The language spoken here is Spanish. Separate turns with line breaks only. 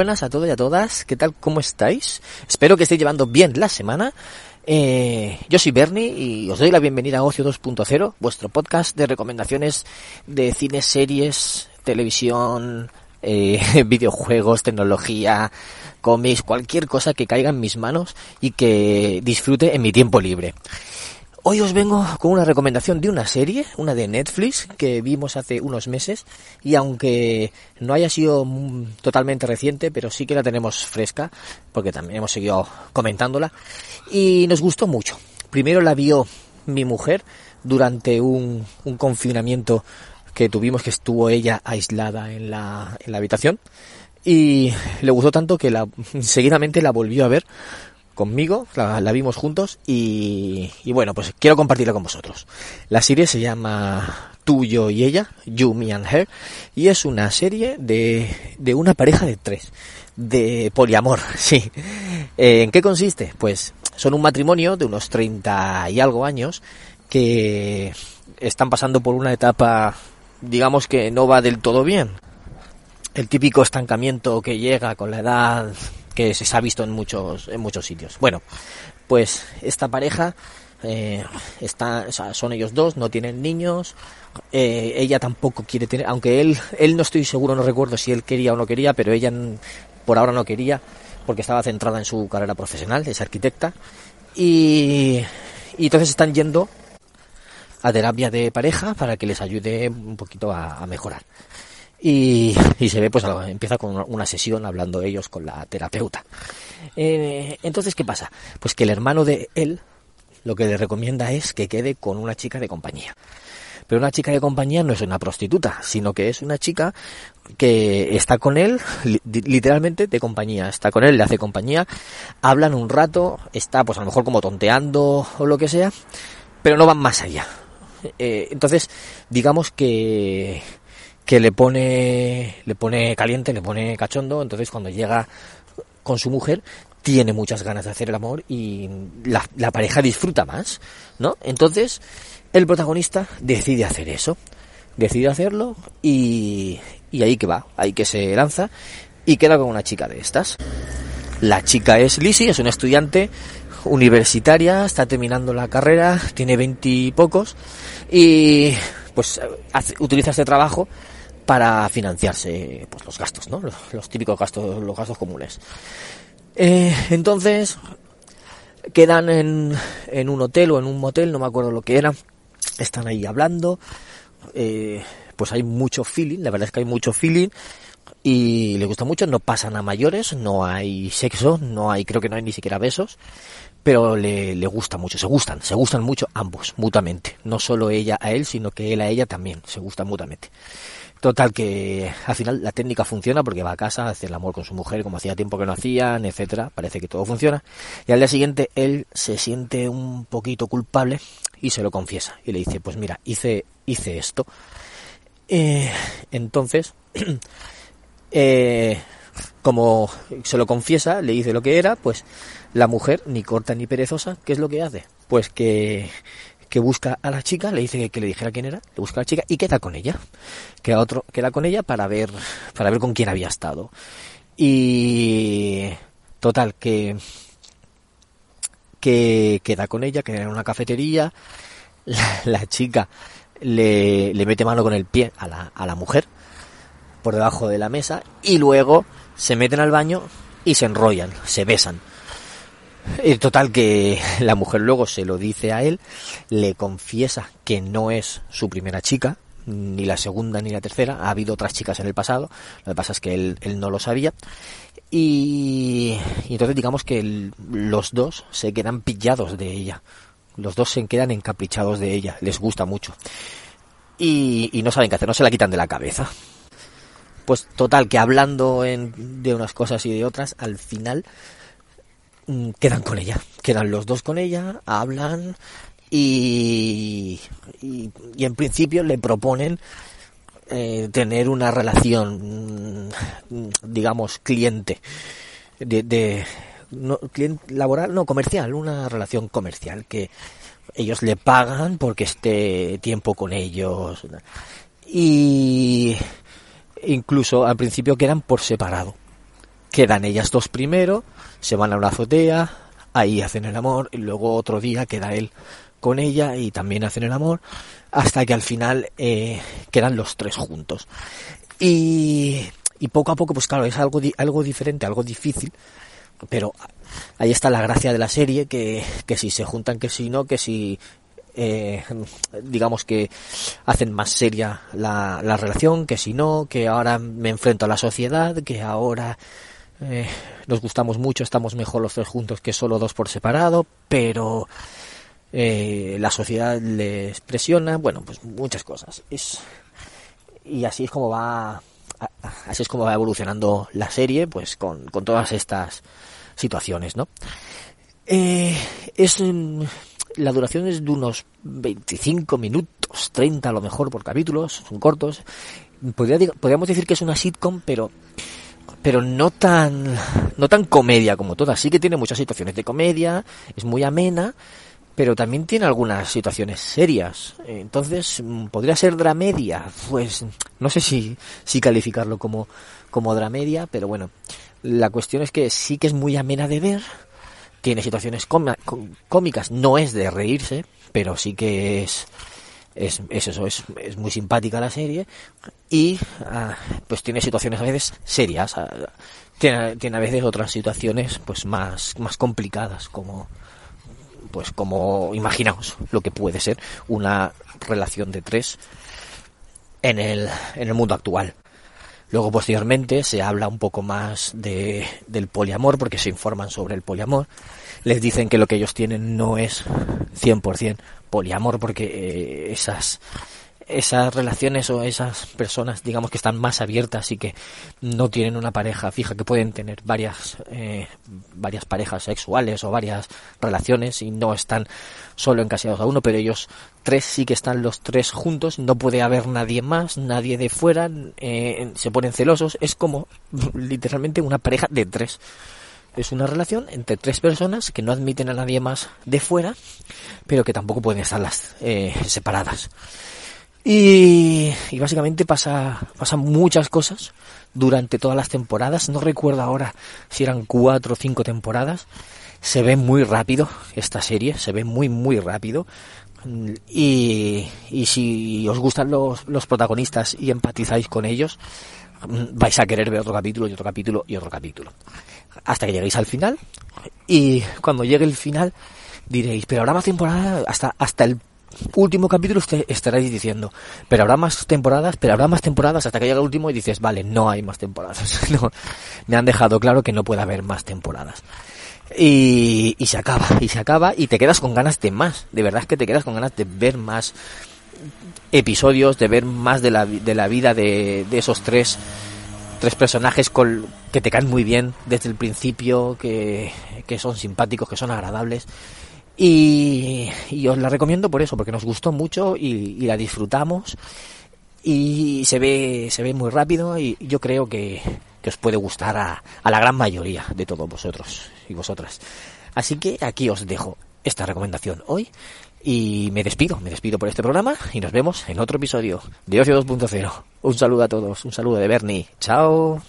Buenas a todos y a todas, ¿qué tal? ¿Cómo estáis? Espero que estéis llevando bien la semana. Eh, yo soy Bernie y os doy la bienvenida a Ocio 2.0, vuestro podcast de recomendaciones de cine, series, televisión, eh, videojuegos, tecnología, cómics, cualquier cosa que caiga en mis manos y que disfrute en mi tiempo libre. Hoy os vengo con una recomendación de una serie, una de Netflix, que vimos hace unos meses, y aunque no haya sido totalmente reciente, pero sí que la tenemos fresca, porque también hemos seguido comentándola, y nos gustó mucho. Primero la vio mi mujer durante un, confinamiento que tuvimos, que estuvo ella aislada en la, habitación, y le gustó tanto que la, seguidamente la volvió a ver conmigo, la, vimos juntos y, bueno, pues quiero compartirla con vosotros. La serie se llama Tú, yo y ella, You, Me and Her, y es una serie de, de una pareja de tres, de poliamor, sí. Eh, ¿En qué consiste? Pues son un matrimonio de unos 30 y algo años que están pasando por una etapa, digamos que no va del todo bien. El típico estancamiento que llega con la edad que se ha visto en muchos, en muchos sitios. Bueno, pues esta pareja eh, está, son ellos dos, no tienen niños, eh, ella tampoco quiere tener, aunque él, él no estoy seguro, no recuerdo si él quería o no quería, pero ella por ahora no quería, porque estaba centrada en su carrera profesional, es arquitecta, y, y entonces están yendo a terapia de pareja para que les ayude un poquito a mejorar. Y, se ve, pues empieza con una sesión hablando ellos con la terapeuta. Eh, entonces, ¿qué pasa? Pues que el hermano de él lo que le recomienda es que quede con una chica de compañía. Pero una chica de compañía no es una prostituta, sino que es una chica que está con él, literalmente de compañía, está con él, le hace compañía, hablan un rato, está pues a lo mejor como tonteando o lo que sea, pero no van más allá. Eh, entonces, digamos que que le pone, le pone caliente, le pone cachondo, entonces cuando llega con su mujer tiene muchas ganas de hacer el amor y la, pareja disfruta más, ¿no? Entonces el protagonista decide hacer eso, decide hacerlo y, y ahí que va, ahí que se lanza y queda con una chica de estas. La chica es Lizzie, es una estudiante universitaria, está terminando la carrera, tiene veintipocos y pues utiliza este trabajo para financiarse pues, los gastos, ¿no? Los, típicos gastos, los gastos comunes. Eh, entonces, quedan en, en, un hotel o en un motel, no me acuerdo lo que era, están ahí hablando, eh, pues hay mucho feeling, la verdad es que hay mucho feeling y le gusta mucho, no pasan a mayores, no hay sexo, no hay, creo que no hay ni siquiera besos, pero le, le gusta mucho, se gustan, se gustan mucho ambos, mutuamente, no solo ella a él, sino que él a ella también, se gustan mutuamente. Total que al final la técnica funciona porque va a casa, hace el amor con su mujer como hacía tiempo que no hacían, etcétera, parece que todo funciona. Y al día siguiente él se siente un poquito culpable y se lo confiesa y le dice, pues mira, hice, hice esto. Eh, entonces, eh, como se lo confiesa, le dice lo que era, pues la mujer, ni corta ni perezosa, ¿qué es lo que hace? Pues que que busca a la chica, le dice que, le dijera quién era, le busca a la chica y queda con ella. Queda otro, queda con ella para ver, para ver con quién había estado. Y total, que, que queda con ella, queda en una cafetería, la, chica le, le, mete mano con el pie a la, a la mujer por debajo de la mesa y luego se meten al baño y se enrollan, se besan. Y total que la mujer luego se lo dice a él, le confiesa que no es su primera chica, ni la segunda ni la tercera, ha habido otras chicas en el pasado, lo que pasa es que él, no lo sabía. Y, entonces digamos que los dos se quedan pillados de ella, los dos se quedan encaprichados de ella, les gusta mucho. Y, y no saben qué hacer, no se la quitan de la cabeza. Pues total, que hablando en, de unas cosas y de otras, al final Mm, quedan con ella, quedan los dos con ella, hablan y, y, en principio le proponen eh, tener una relación, mm, digamos, cliente, de, de no, cliente laboral, no comercial, una relación comercial que ellos le pagan porque esté tiempo con ellos. Y incluso al principio quedan por separado quedan ellas dos primero, se van a una azotea, ahí hacen el amor y luego otro día queda él con ella y también hacen el amor hasta que al final eh, quedan los tres juntos. Y, y poco a poco, pues claro, es algo, algo diferente, algo difícil, pero ahí está la gracia de la serie, que, que si se juntan, que si no, que si eh, digamos que hacen más seria la, la, relación, que si no, que ahora me enfrento a la sociedad, que ahora eh, nos gustamos mucho, estamos mejor los tres juntos que solo dos por separado, pero eh, la sociedad les presiona, bueno, pues muchas cosas. Es, y así es como va, así es como va evolucionando la serie, pues con, con todas estas situaciones, ¿no? Eh, es la duración es de unos 25 minutos, 30 a lo mejor por capítulos, son cortos. Podría, podríamos decir que es una sitcom, pero pero no tan no tan comedia como todas. Sí que tiene muchas situaciones de comedia, es muy amena, pero también tiene algunas situaciones serias. Entonces, ¿podría ser dramedia? Pues no sé si, si calificarlo como, como dramedia, pero bueno, la cuestión es que sí que es muy amena de ver, tiene situaciones cómicas, no es de reírse, pero sí que es, es, eso, es, es, muy simpática la serie y ah, pues tiene situaciones a veces serias, ah, tiene, tiene a veces otras situaciones pues más, más complicadas como pues como imaginaos lo que puede ser una relación de tres en el, en el mundo actual. Luego posteriormente se habla un poco más de, del poliamor porque se informan sobre el poliamor. Les dicen que lo que ellos tienen no es 100% poliamor porque eh, esas esas relaciones o esas personas, digamos que están más abiertas y que no tienen una pareja fija, que pueden tener varias, eh, varias parejas sexuales o varias relaciones y no están solo encasillados a uno, pero ellos tres sí que están los tres juntos, no puede haber nadie más, nadie de fuera, eh, se ponen celosos, es como literalmente una pareja de tres. Es una relación entre tres personas que no admiten a nadie más de fuera, pero que tampoco pueden estar las, eh, separadas. Y, básicamente pasa, pasan muchas cosas durante todas las temporadas. No recuerdo ahora si eran cuatro o cinco temporadas. Se ve muy rápido esta serie, se ve muy, muy rápido. Y, y si os gustan los, los protagonistas y empatizáis con ellos, vais a querer ver otro capítulo y otro capítulo y otro capítulo. Hasta que lleguéis al final. Y cuando llegue el final, diréis, pero habrá más temporada hasta, hasta el último capítulo estaréis diciendo, pero habrá más temporadas, pero habrá más temporadas hasta que llega el último y dices, vale, no hay más temporadas. no, me han dejado claro que no puede haber más temporadas. Y, se acaba, y se acaba, y te quedas con ganas de más. De verdad es que te quedas con ganas de ver más episodios, de ver más de la, de la vida de, de esos tres, tres personajes con, que te caen muy bien desde el principio, que, que son simpáticos, que son agradables. Y, os la recomiendo por eso, porque nos gustó mucho y, la disfrutamos y se ve, se ve muy rápido y yo creo que, os puede gustar a, a, la gran mayoría de todos vosotros y vosotras. Así que aquí os dejo esta recomendación hoy y me despido, me despido por este programa y nos vemos en otro episodio de Ocio 2.0. Un saludo a todos, un saludo de Bernie. Chao.